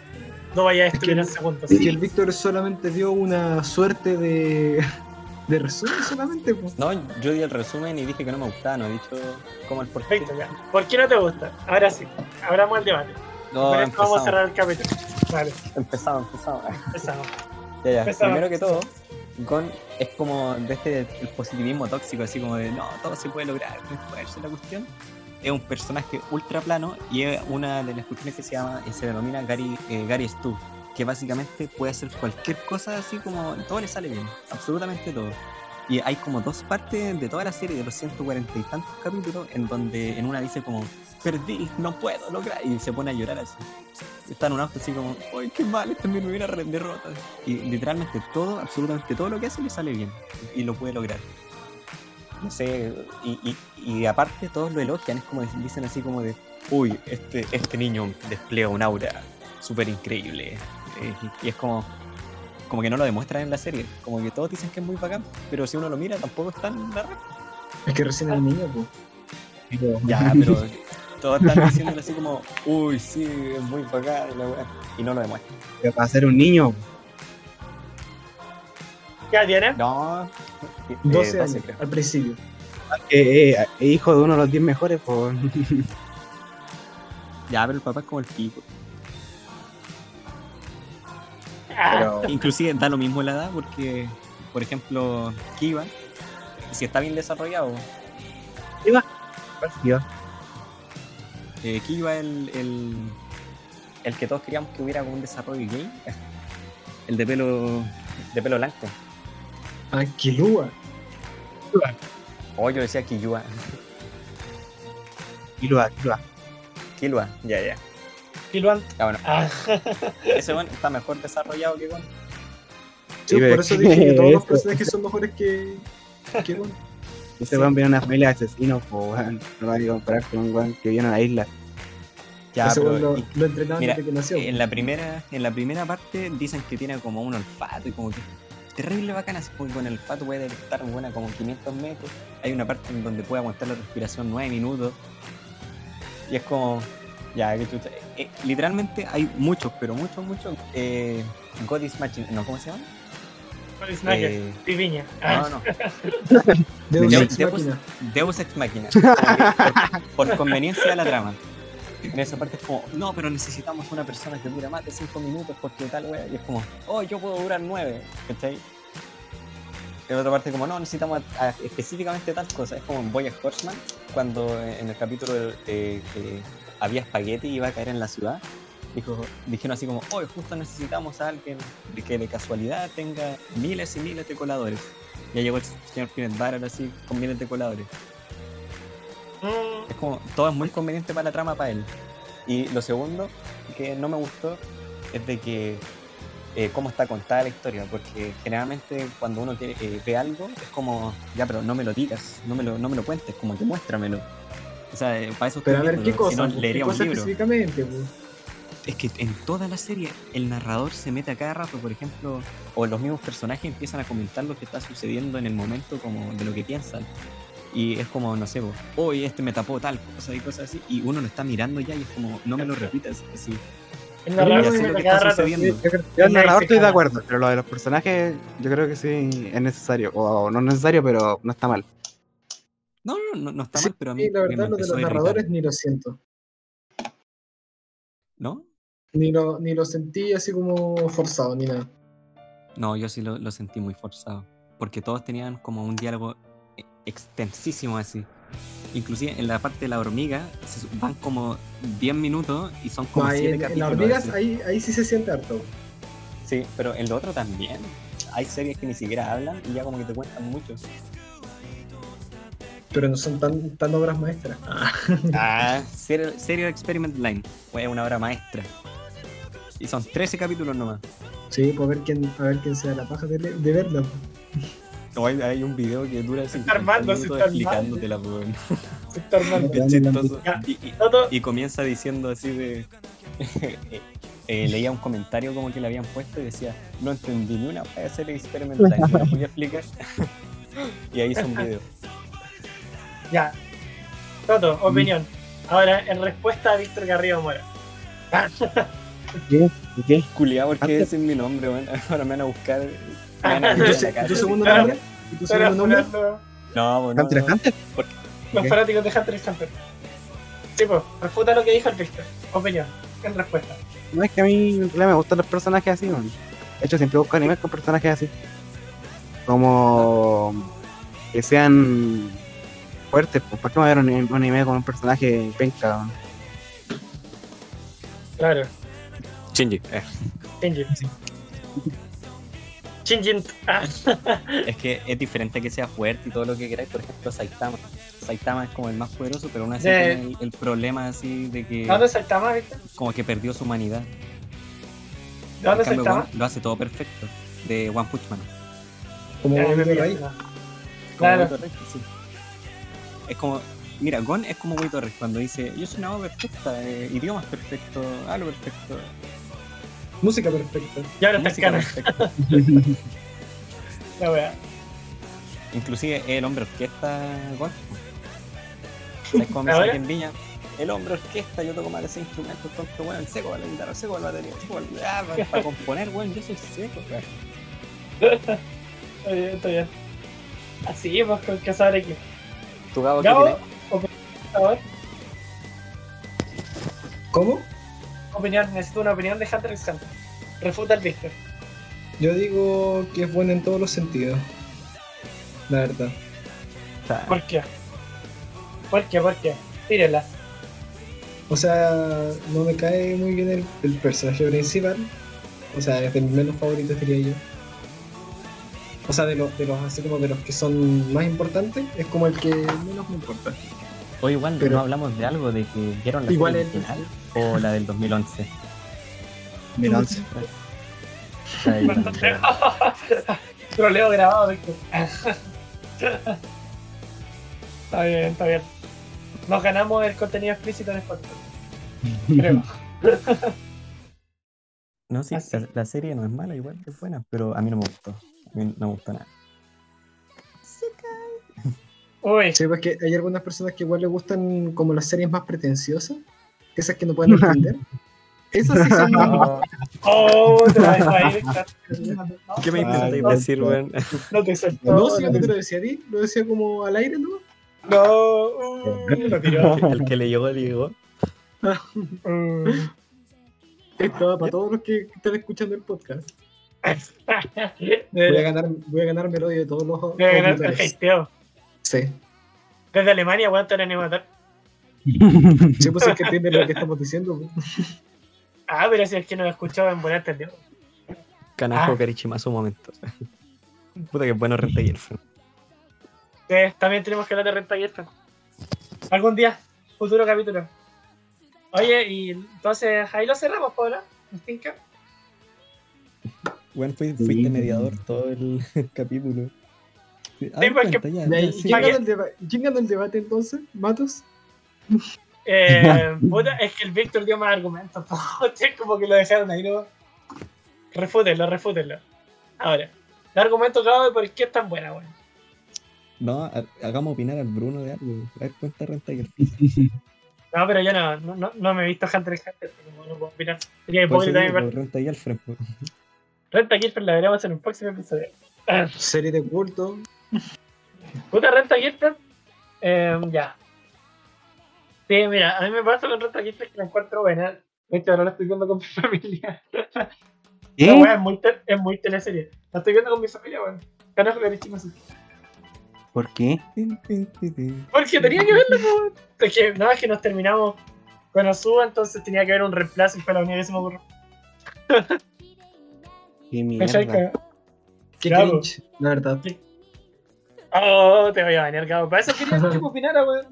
S1: lo vaya a
S3: Es que
S1: destruir en segundos?
S3: Es que el Víctor solamente dio una suerte de, de resumen solamente. pues.
S2: No, yo di el resumen y dije que no me gustaba, no he dicho como el por qué.
S1: Perfecto, ya. ¿Por qué no te gusta? Ahora sí, abramos el debate.
S2: No,
S1: Con esto vamos a cerrar el capítulo. Vale,
S2: empezamos, empezamos.
S1: empezamos.
S2: Ya, ya.
S1: Empezamos.
S2: Primero que todo, Gon es como de este el positivismo tóxico, así como de no, todo se puede lograr, no esfuerzo la cuestión. Es un personaje ultra plano y es una de las cuestiones que se llama, y se denomina Gary, eh, Gary Stu, que básicamente puede hacer cualquier cosa así como todo le sale bien, absolutamente todo. Y hay como dos partes de toda la serie, de los 140 y tantos capítulos, en donde en una dice como, perdí, no puedo lograr, y se pone a llorar así. Está en un auto así como, ¡ay, qué mal! Esta es mi primera derrota. Y literalmente todo, absolutamente todo lo que hace le sale bien. Y lo puede lograr. No sé, y, y, y aparte todos lo elogian, es como dicen así como de, uy, este, este niño despliega un aura súper increíble. Eh, y, es como, como que no lo demuestran en la serie. Como que todos dicen que es muy bacán, pero si uno lo mira tampoco es tan.
S3: Es que recién era niño, pues.
S2: Ya, pero todos están diciendo así como, uy, sí, es muy bacán, la wea", y no lo demuestran.
S4: pero para ser un niño,
S1: ¿Ya tiene?
S2: No, eh,
S3: 12
S2: 12,
S3: años
S2: creo.
S3: al principio.
S4: eh, eh, es hijo de uno de los 10 mejores, pues.
S2: Ya, pero el papá es como el pico.
S4: Pero
S2: Inclusive da lo mismo la edad porque, por ejemplo, Kiva, si está bien desarrollado,
S4: Dios,
S2: eh, Kiva el, el, el que todos queríamos que hubiera como un desarrollo gay, el de pelo de pelo blanco.
S3: Ah, Kilua.
S2: Oh, yo decía Kiyua.
S4: Kilua, Kilua.
S2: Kilua, ya, ya.
S1: Kiluan.
S2: Ya, bueno,
S1: Ah,
S2: ese one está mejor desarrollado que Gon.
S3: Sí,
S4: Sí,
S3: por
S4: es
S3: eso dije que todos los personajes son mejores que. que bueno.
S4: Este weón viene de una familia de asesinos, pues weón. No va a comparar con un weón que viene a la isla.
S2: Ya,
S3: Ese
S2: pero
S3: lo,
S2: y-
S3: lo
S2: mira,
S3: desde que nació.
S2: en la primera, en la primera parte dicen que tiene como un olfato y como que terrible bacana, así con el olfato puede estar buena como 500 metros. Hay una parte en donde puede aguantar la respiración 9 minutos. Y es como, ya, que chucha. Eh, literalmente hay muchos, pero muchos, muchos. Eh, God is Machine, no, ¿cómo se llama?
S1: Paul Snacker,
S2: Eh,
S1: Piviña. Ah,
S2: no, no,
S3: Deus
S2: Deus-
S3: Ex
S2: Deus-
S3: Machina.
S2: Deus Ex Machina. Como que por, por conveniencia de la trama. En esa parte es como, no, pero necesitamos una persona que dura más de 5 minutos porque tal wea. Y es como, oh, yo puedo durar 9. ¿Cachai? En otra parte, como, no, necesitamos a- a- específicamente tal cosa. Es como en Boya Horseman, cuando en el capítulo de había espagueti y iba a caer en la ciudad. Dijo, dijeron así como, hoy justo necesitamos a alguien que de casualidad tenga miles y miles de coladores. Ya llegó el señor Peanut Butter así con miles de coladores. Es como, todo es muy conveniente para la trama para él. Y lo segundo que no me gustó es de que eh, cómo está contada la historia, porque generalmente cuando uno eh, ve algo es como, ya, pero no me lo digas, no me lo, no me lo cuentes, como que muéstramelo. O sea, eh, para eso
S3: Pero a ver, ¿qué
S2: si
S3: cosa?
S2: no,
S3: ¿Qué
S2: leería un
S3: cosa
S2: libro.
S3: específicamente? pues?
S2: Es que en toda la serie el narrador se mete a cada rato, por ejemplo, o los mismos personajes empiezan a comentar lo que está sucediendo en el momento como de lo que piensan. Y es como, no sé, hoy este me tapó tal cosa y cosas así, y uno lo está mirando ya y es como, no me lo repitas, así.
S1: El narrador
S3: ya
S1: se
S3: sé
S2: lo
S1: mete
S2: que
S1: cada
S2: está
S1: rato.
S2: sucediendo.
S3: Yo creo-
S4: Yo el narrador estoy de acuerdo, pero lo de los personajes yo creo que sí es necesario. O no es necesario, pero no está mal.
S2: No, no, no, no está
S3: Sí,
S2: mal, pero a mí
S3: Sí, la verdad, lo de los
S2: irritar,
S3: narradores ni lo siento.
S2: ¿No?
S3: Ni lo, ni lo sentí así como forzado, ni nada.
S2: No, yo sí lo, lo sentí muy forzado. Porque todos tenían como un diálogo e- extensísimo así. Inclusive en la parte de la hormiga se van como 10 minutos y son como
S3: No, ahí
S2: 7
S3: en, en las
S2: capítulos.
S3: hormigas,
S2: así.
S3: ahí, ahí sí se siente harto.
S2: Sí, pero en lo otro también. Hay series que ni siquiera hablan y ya como que te cuentan mucho.
S3: Pero no son tan, tan obras maestras.
S2: Ah, serio, serio Experiment Line. Fue una obra maestra. Y son 13 capítulos nomás.
S3: Sí, pues a ver quién, a ver quién sea la paja de, de verla.
S2: O hay, hay un video que dura 50
S1: armando, se
S2: minutos
S1: está armando.
S2: explicándotela, weón.
S1: Se está armando.
S2: Qué chistoso. Y, y- y comienza diciendo así de... eh, eh, leía un comentario como que le habían puesto y decía, no entendí ni una para hacer Experiment Line, ¿me lo voy a explicar? y ahí hizo un video.
S1: Ya. Toto, opinión. Ahora, en respuesta a Víctor Garrido Mora.
S4: ¿Qué? ¿Qué?
S2: Culeado, porque
S4: Antes-
S2: ese es mi nombre, weón. Ahora me van a buscar... me van a
S3: ¿Y tu, segundo nombre? ¿Y tu segundo nombre?
S2: No, pues, no,
S4: ¿Hunter Hunter?
S1: los fanáticos de Hunter x Hunter. Sí, pues, refuta lo que dijo el Víctor. Opinión, en respuesta.
S4: No es que a mí en realidad me gustan los personajes así, man. De hecho, siempre busco animes con personajes así. Como que sean fuertes. Pues, ¿Para qué me voy a ver un, un anime con un personaje penca?
S1: Claro.
S2: Shinji. eh.
S1: Shinji. Shinji. Ah.
S2: Es que es diferente que sea fuerte y todo lo que queráis. Por ejemplo, Saitama. Saitama es como el más poderoso, pero aún así
S1: De-
S2: tiene el, el problema así de que
S1: ¿De dónde saltamos, Víctor?
S2: como que perdió su humanidad.
S1: ¿De dónde
S2: cambio? Gon lo hace todo perfecto. De One Punch Man.
S3: Como. Rai.
S2: Como
S1: Claro.
S2: Sí. Es como, mira, Gon es como Wei Torres cuando dice, yo soy una voz perfecta, eh, idiomas perfectos, algo perfecto,
S3: Música perfecta.
S1: Y ahora está
S2: música perfecta.
S1: La wea.
S2: Inclusive es el hombre orquesta Gon. ¿Sabes cómo me sale en Viña? El hombre orquesta, yo toco mal ese instrumento, tonto, bueno, el seco para la guitarra, seco para la batería, seco para, ah, para, para componer, bueno, yo soy seco, weón.
S1: Está bien, está bien. Así, pues, con que saber aquí.
S2: ¿Tu Gabo qué
S1: Gabo, ver,
S3: ¿Cómo?
S1: opinión, necesito una opinión de Hunter x Hunter. Refuta el Víctor.
S3: Yo digo que es buena en todos los sentidos. La verdad.
S1: ¿Por qué? ¿Por qué? ¿Por qué? Tírela.
S3: O sea, no me cae muy bien el, el personaje principal. O sea, es de mis menos favoritos, diría yo. O sea, de los, de los, así como de los que son más importantes, es como el que menos me importa.
S2: O igual
S3: Pero-
S2: no hablamos de algo, de que vieron la
S3: Igual
S2: serie
S3: el-
S2: original o la del 2011.
S3: Mira, once.
S2: Ahí,
S1: Troleo grabado, Víctor. está bien, está bien. Nos ganamos el contenido explícito en Spotify. Creo.
S2: No, sí, la serie no es mala, igual que es buena, pero a mí no me gustó. A no me gustó nada.
S1: Uy,
S3: Sí, pues que hay algunas personas que igual les gustan como las series más pretenciosas, esas que no pueden entender. Esas sí son
S1: no. Oh, te dejo ahí, Víctor.
S2: ¿Qué me
S3: Ah,
S2: intentáis
S3: no,
S2: decir, weón?
S1: No te suelto.
S3: No, si yo no te lo decía a ti, lo decía como al aire, ¿no?
S1: No, uh, lo tiró.
S2: El que le llegó, le llegó.
S1: Uh.
S3: Estaba para todos los que están escuchando el podcast. Voy a ganar, voy a ganarme el odio de todos los
S1: debe ganar el hateo.
S3: Sí.
S1: Desde Alemania, weón, te van a matar.
S3: Sí, pues es que entienden lo que estamos diciendo. pues.
S1: Ah, pero si es que no lo escuchaba en buena entendido.
S2: Canajo
S1: Ah.
S2: Karichimasu momento. Puta que bueno renta y
S1: Sí, también tenemos que hablar de renta y esto. Algún día, futuro capítulo. Oye, y entonces ahí lo cerramos, Paula. ¿En finca?
S2: Weón, fui-
S3: Sí.
S2: fuiste mediador todo el capítulo. Sí, a ver,
S1: porque-
S2: cuenta, ya,
S3: De ahí,
S2: ya, sí.
S3: ¿quién, ganó el debate entonces? ¿Matos?
S1: Eh, puta, es que el Víctor dio más argumentos. como que lo dejaron ahí, ¿no? Refútenlo, refútenlo. Ahora, el argumento clave de por qué es tan buena, weón.
S2: No, ha- hagamos opinar al Bruno de algo. A ver, cuenta renta y el
S1: No, pero yo no, no, no, no me he visto Hunter x Hunter, como no puedo opinar. Sería
S2: Por eso
S1: hipócrita de mi
S2: digo,
S1: parte.
S2: renta y Alfred.
S1: Renta Gilfer la veremos en un próximo episodio.
S3: Serie de culto.
S1: Puta Renta Gilfer. Eh, ya. Sí, mira, a mí me pasa con Renta Gilfer que la encuentro buena. De hecho, ahora la estoy viendo con mi familia. La
S4: ¿Qué?
S1: wea es muy, te- es muy teleserie. La estoy viendo con mi familia, weón. Carajo, que chicos.
S4: ¿Por qué?
S1: Porque tenía que verla, weón. Es que, no, es que nos terminamos con Osuba, entonces tenía que haber un reemplazo y fue la única que se me ocurrió.
S4: Qué mierda.
S1: Que-
S3: Qué
S1: Bravo.
S3: cringe, la verdad.
S1: Oh, te voy a banear, cabrón. Para eso quería que opinara, weón.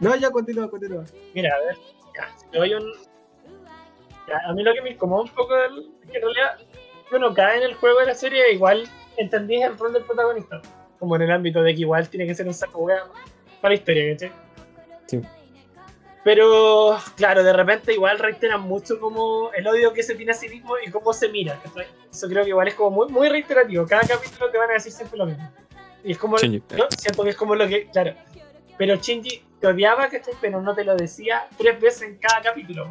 S3: No, ya continúa, continúa.
S1: Mira, a ver, ya, si te doy un. Ya, a mí lo que me incomoda un poco es que en realidad uno cae en el juego de la serie, igual entendí el rol del protagonista. Como en el ámbito de que igual tiene que ser un saco hueá para la historia, ¿cachai?
S2: Sí.
S1: Pero, claro, de repente igual reiteran mucho como el odio que se tiene a sí mismo y cómo se mira. Eso creo que igual es como muy, muy reiterativo. Cada capítulo te van a decir siempre lo mismo. Y es como.
S2: Shinji.
S1: Yo siento que es como lo que. Claro. Pero Shinji te odiaba, ¿cachai? Pero no te lo decía tres veces en cada capítulo.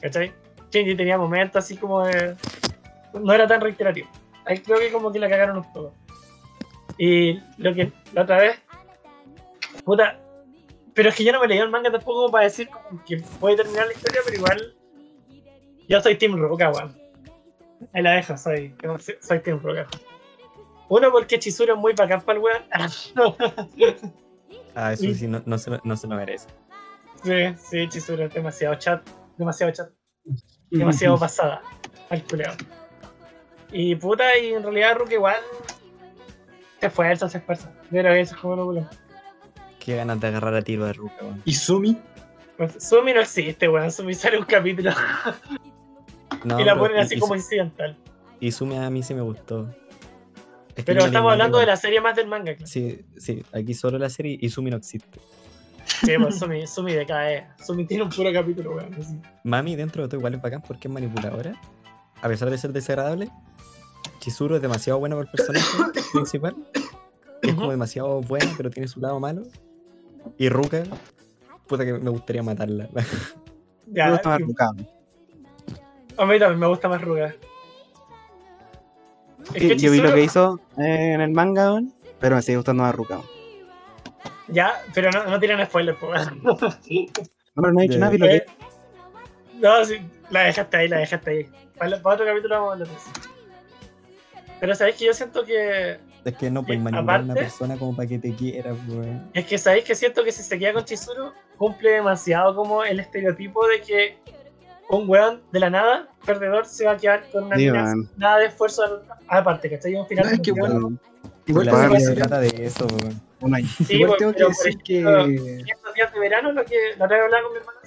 S1: ¿Cachai? Shinji tenía momentos así como de. No era tan reiterativo. Ahí creo que como que la cagaron un poco. Y lo que la otra vez. Puta. Pero es que yo no me leí el manga tampoco para decir como que puede terminar la historia, pero igual. Yo soy Team Ruka, weón. Ahí la dejo, soy, soy Team Ruka. Uno porque Chizuru es muy bacán para el weón.
S2: Ah, eso
S1: Sí.
S2: no, no, se no se lo merece.
S1: Sí, sí, Chizuru es demasiado chat, demasiado chat, demasiado pasada al culeo. Y puta, y en realidad Ruka igual se esfuerza, se esfuerza. Que eso es como lo culo.
S2: Qué ganas de agarrar a tiro de Ruka, weón.
S3: ¿Y Sumi?
S1: Sumi no existe, weón. Sumi sale un capítulo
S2: No,
S1: y la
S2: pero
S1: ponen así como incidental.
S2: Izumi a mí sí me gustó. Es que
S1: Pero estamos hablando de la serie más del manga, claro.
S2: Sí, sí, aquí solo la serie y Izumi no existe.
S1: Sí, pues Sumi, Sumi decae. Sumi tiene un puro capítulo, weón. así.
S2: Mami dentro de todo igual es bacán porque es manipuladora. A pesar de ser desagradable, Chizuru es demasiado buena por el personaje principal. Es como demasiado buena, pero tiene su lado malo. Y Ruka, puta que me gustaría matarla.
S1: Ya,
S4: Me gusta más
S1: y-
S4: Ruka.
S1: a mí también me gusta más. Es que
S4: yo vi lo que hizo eh, en el manga, pero me sigue gustando más Ruka.
S1: Ya, pero no, no tienen spoiler, po, weón.
S4: No, pero no he dicho
S2: Ya.
S4: nada, vi lo que
S1: Eh, No, sí, la dejaste ahí, la dejaste ahí. Para, para otro capítulo vamos a hablar de eso. Pero sabéis que yo siento que.
S2: Es que no puedes
S1: Y
S2: manipular a una persona como para que te quiera, weón.
S1: Es que sabéis que siento que si se queda con Chizuru, cumple demasiado como el estereotipo de que un weón de la nada, perdedor, se va a quedar con una
S4: Sí,
S1: nada de esfuerzo aparte, ¿cachai? Un final
S3: No, es que bueno,
S4: weón,
S3: Igual que
S2: se trata de eso, weón.
S4: un año.
S1: Sí,
S3: igual
S1: pues,
S3: tengo que decir
S1: ejemplo,
S3: que.
S1: estos días de verano, lo que la otra vez hablaba con mi hermana,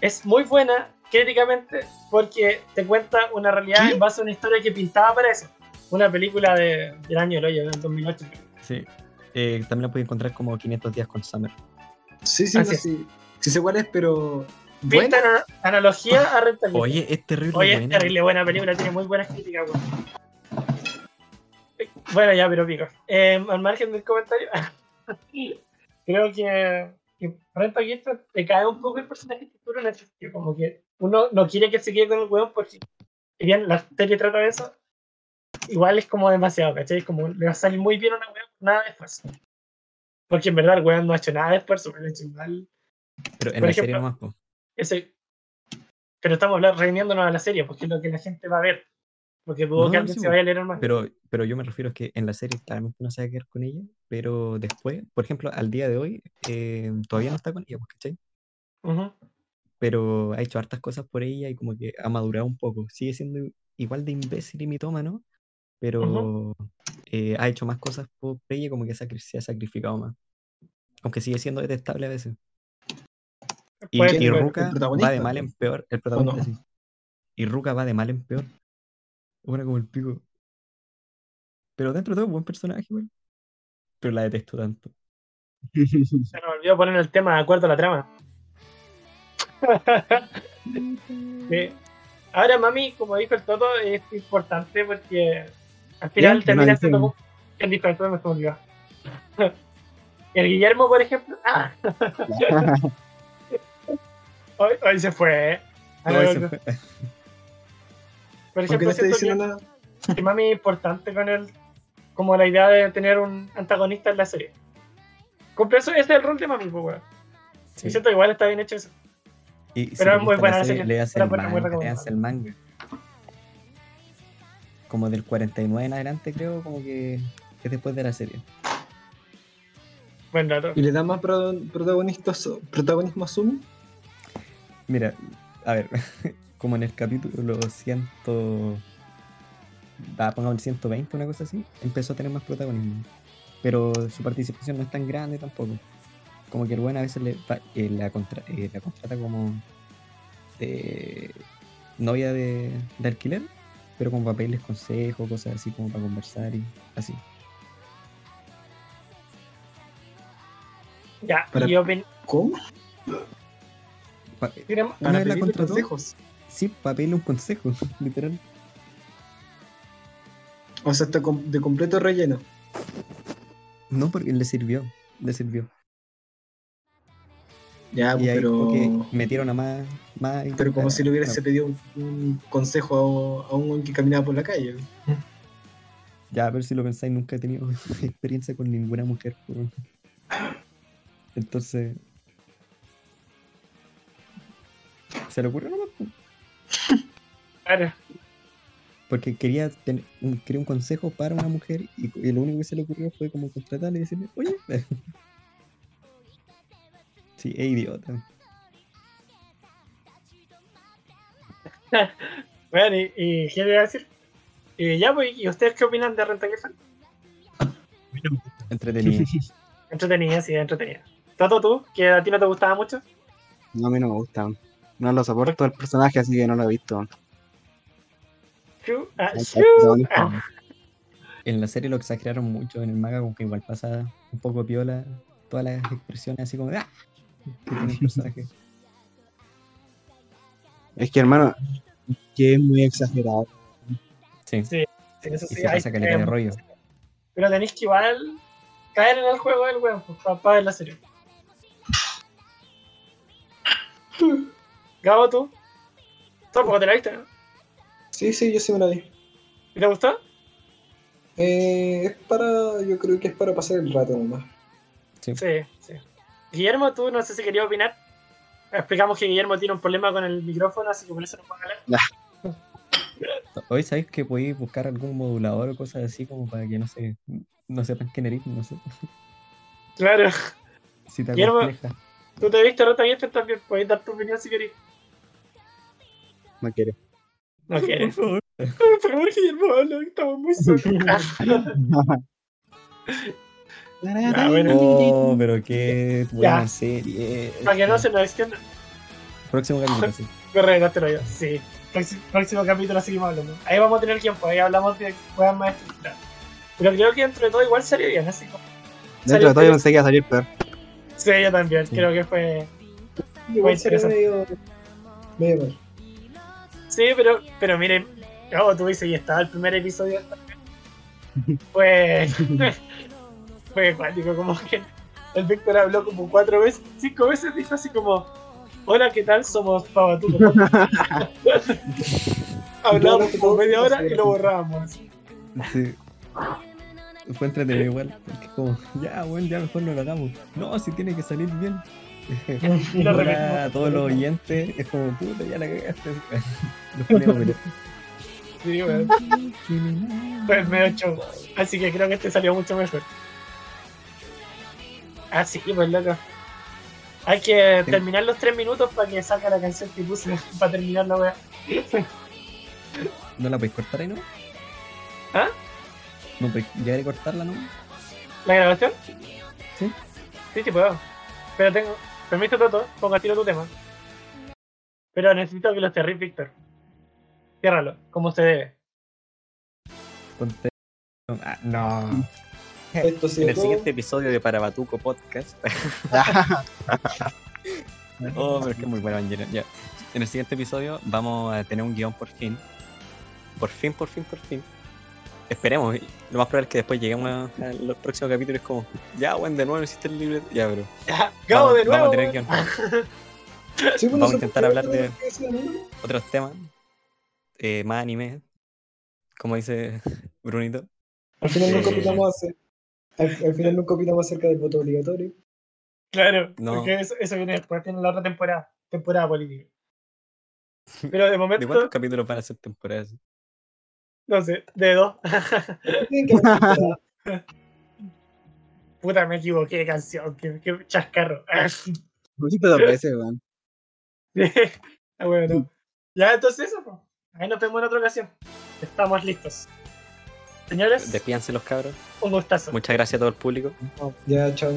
S1: es muy buena críticamente porque te cuenta una realidad
S3: ¿Qué?
S1: en base a una historia que pintaba para eso. Una película de, del año del hoyo, del 2008.
S2: Sí. Eh, también la puedes encontrar como 500 días con Summer.
S3: Sí, sí, no,
S1: es.
S3: sí. Sí sé cuál es, pero. Buena.
S1: ana- analogía a Renta Gilfer.
S2: Oye, es terrible
S1: Oye, es
S2: buena.
S1: terrible buena película, tiene muy buenas críticas, weón. Bueno, ya, pero pico. Eh, al margen del comentario, creo que, que Renta Gilfer te cae un poco el personaje que tú en el sentido, como que uno no quiere que se quede con el weón porque, si bien la serie trata de eso, igual es como demasiado, ¿cachai? Como le va a salir muy bien a una weón con nada de esfuerzo. Porque en verdad el weón no ha hecho nada de esfuerzo, pero ha hecho igual
S2: Pero en
S1: por
S2: la serie
S1: ejemplo-
S2: nomás, po.
S1: ese. Pero estamos hablando, reuniéndonos a la serie, porque es lo que la gente va a ver. Porque dudo
S2: No,
S1: que alguien
S2: sí,
S1: se vaya a leer el manga.
S2: Pero, pero yo me refiero a que en la serie claramente no se va a quedar con ella, pero después, por ejemplo, al día de hoy, eh, todavía no está con ella, pues, ¿cachai? Pero ha hecho hartas cosas por ella y como que ha madurado un poco. Sigue siendo igual de imbécil y mitómano, pero eh, ha hecho más cosas por ella, como que se ha sacrificado más. Aunque sigue siendo detestable a veces. Y, Ruka va de mal en peor, el protagonista sí. Y Ruka va de mal en peor, buena como el pico. Pero dentro de todo, buen personaje, weón. Pero la detesto tanto.
S1: Se nos olvidó poner el tema de acuerdo a la trama. Sí. Ahora, mami, como dijo el Toto, es importante porque al final termina siendo como. El disparate me olvidó. El Guillermo, por ejemplo. Ah, hoy, hoy se fue. ¿eh?
S2: Ese
S1: no.
S2: fue-
S1: Por
S3: ¿Por qué
S1: ejemplo,
S3: no
S1: que, que mami es importante con él. Como la idea de tener un antagonista en la serie. Cumple eso, ese es el rol de mami, pues, weón.
S2: sí.
S1: Y siento que igual está bien hecho eso.
S2: Y
S1: Pero es muy buena
S2: la serie, le el manga, hace el manga. Como del 49 en adelante, creo, como que es después de la serie.
S1: Buen dato.
S3: ¿Y le da más protagonismo a Sumi?
S2: Mira, a ver, como en el capítulo 100, va, pongamos el 120, una cosa así, empezó a tener más protagonismo. Pero su participación no es tan grande tampoco. Como que el buen a veces le, eh, la, contra- eh, la contrata como eh, novia de, de alquiler, pero como para pedirles consejos, cosas así, como para conversar y así.
S1: Ya,
S3: Para-
S1: yo opin-
S3: ¿Cómo?
S2: Pa-
S1: Tenemos-
S2: Una vez la
S3: pedirle
S2: contrató.
S3: consejos.
S2: sí, para pedirle un consejo, literal.
S3: O sea, está de completo relleno.
S2: No, porque le sirvió, le sirvió.
S3: Ya,
S2: Y ahí
S3: pero.
S2: como que metieron a más, más
S3: Pero como si le hubiese pedido un, un consejo a, a un que caminaba por la calle.
S2: Ya, pero si lo pensáis, nunca he tenido experiencia con ninguna mujer. Entonces. Se le ocurrió nomás,
S1: Claro.
S2: porque quería tener un, quería un consejo para una mujer y, y lo único que se le ocurrió fue como contratarle y decirle, oye. Sí, es idiota.
S1: Bueno, y, y ¿qué le iba a decir? Y ya, pues, ¿y ustedes qué opinan de Renta Girlfriend?
S2: Entretenido.
S1: Entretenida, sí, entretenida. Toto, tú, que a ti no te gustaba mucho.
S4: No, a mí no me gusta. No lo soporto el personaje, así que no lo he visto.
S1: Ah. Ah,
S2: En la serie lo exageraron mucho, en el manga como que igual pasa un poco piola todas las expresiones así como de ¡ah! que tiene el personaje.
S4: Es que, hermano, que es muy exagerado.
S2: Sí,
S1: Sí, sí, eso
S2: y
S1: sí.
S2: se
S1: hay-
S2: de
S1: eh,
S2: rollo.
S1: Pero tenéis que igual caer en el juego del weón, pues, para ver la serie. Gabo, tú. Tampoco te la viste, ¿no?
S3: Sí, sí, yo sí me la vi.
S1: ¿Y te gustó?
S3: Eh, es para. Yo creo que es para pasar el rato nomás.
S1: Sí, sí. Guillermo, tú no sé si querías opinar. Explicamos que Guillermo tiene un problema con el micrófono, así que por eso no puedo hablar.
S2: Hoy sabéis que podéis buscar algún modulador o cosas así como para que no se no sepan quién eres, no sé.
S1: Claro.
S2: Si te
S1: Guillermo. Tú te viste Rota Girlfriend también, puedes dar tu opinión si querés.
S4: No quiere.
S1: No
S2: Por favor.
S1: Por favor, Guillermo, habla, que estamos muy solos. Ah, bueno.
S2: Oh, pero qué buena
S1: Ya.
S2: serie.
S1: Para que no se nos extienda.
S2: Próximo capítulo, sí.
S1: Correcto, yo. Sí. Próximo, próximo capítulo seguimos hablando. Ahí vamos a tener tiempo, ahí hablamos de juegas más estructuradas. Pero creo que dentro de todo igual salió bien, así como.
S4: Dentro de todo, yo pensé que iba a salir peor.
S1: Sí, yo también,
S2: Sí.
S1: creo que fue.
S3: Igual
S1: interesante.
S3: medio. medio mal.
S1: Sí, pero, pero miren, como tú dices, y estaba el primer episodio. Pues. Fue cuático, como que el Víctor habló como cuatro veces, cinco veces, dijo así como: Hola, ¿qué tal? Somos Pavatuco. Hablábamos como media hora y lo borrábamos.
S2: Sí. Fue entretenido igual. Porque es como, ya, bueno, ya mejor no lo hagamos. No, si tiene que salir bien.
S1: Y lo
S2: a todos los oyentes es como, puta, ya la cagaste. Los ponemos, pero-
S1: Sí, weón. Fue medio show. Así que creo que este salió mucho mejor. Ah, sí, pues loco. Hay que
S2: Sí.
S1: terminar los tres minutos para que salga la canción que puse para terminar la wea.
S2: ¿No la podéis cortar ahí, no?
S1: ¿Ah?
S2: ¿No podéis llegar a cortarla, no?
S1: ¿La grabación?
S2: Sí.
S1: Sí, sí puedo. Pero tengo. Permiso, Toto, ponga tiro tu tema. Pero necesito que lo cerréis, Víctor. Ciérralo, como se debe.
S2: Ah, no.
S3: Esto sí
S2: En el siguiente episodio de Parabatuco Podcast. oh, pero es que es muy bueno. Ya. En el siguiente episodio vamos a tener un guion por fin. Por fin, por fin, por fin. Esperemos. Lo más probable es que después lleguemos a, a los próximos capítulos como, ya, bueno, de nuevo hiciste el libre. Ya,
S1: Gabo,
S2: Vamos-
S1: de nuevo.
S2: vamos a tener guion.
S3: Sí, pues,
S2: vamos a intentar hablar de-. Otros temas. eh, más anime. Como dice Brunito.
S3: Al final nunca
S2: Eh.
S3: opinamos hacer- al, al final nunca opinamos acerca del voto obligatorio.
S1: Claro,
S2: No.
S1: porque eso, eso viene después, tiene la otra temporada, temporada política. Pero de
S2: ¿De
S1: momento,
S2: cuántos capítulos van a ser temporadas?
S1: no sé, de dos. Puta, me equivoqué de canción, qué, qué chascarro.
S4: Dos veces, weón.
S1: Ah, bueno. Ya, entonces eso, pues. Ahí nos vemos en otra ocasión. Estamos listos. Señores,
S2: Despídanse los cabros.
S1: un gustazo.
S2: Muchas gracias a todo el público.
S3: Ya, chao.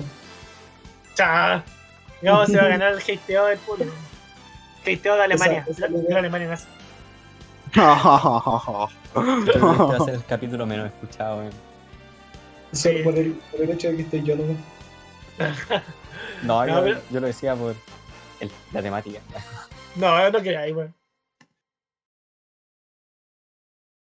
S1: Chao. Gabo se va a ganar el hateo del público. Hateo de Alemania.
S3: Esa- esa
S1: de Alemania
S2: que este va a ser el capítulo menos escuchado. weón.
S3: Solo
S1: Sí.
S3: por el, por el hecho de que esté yo nomás.
S2: No,
S1: No,
S2: yo,
S1: pero-
S2: yo lo decía por el- la temática.
S1: No, no queráis, weón.